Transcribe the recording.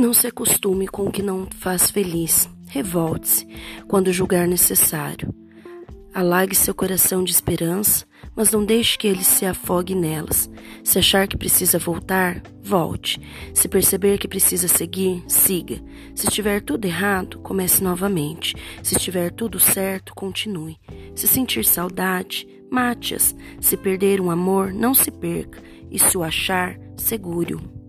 Não se acostume com o que não faz feliz. Revolte-se quando julgar necessário. Alague seu coração de esperança, mas não deixe que ele se afogue nelas. Se achar que precisa voltar, volte. Se perceber que precisa seguir, siga. Se estiver tudo errado, comece novamente. Se estiver tudo certo, continue. Se sentir saudade, mate-as. Se perder um amor, não se perca. E se o achar, segure-o.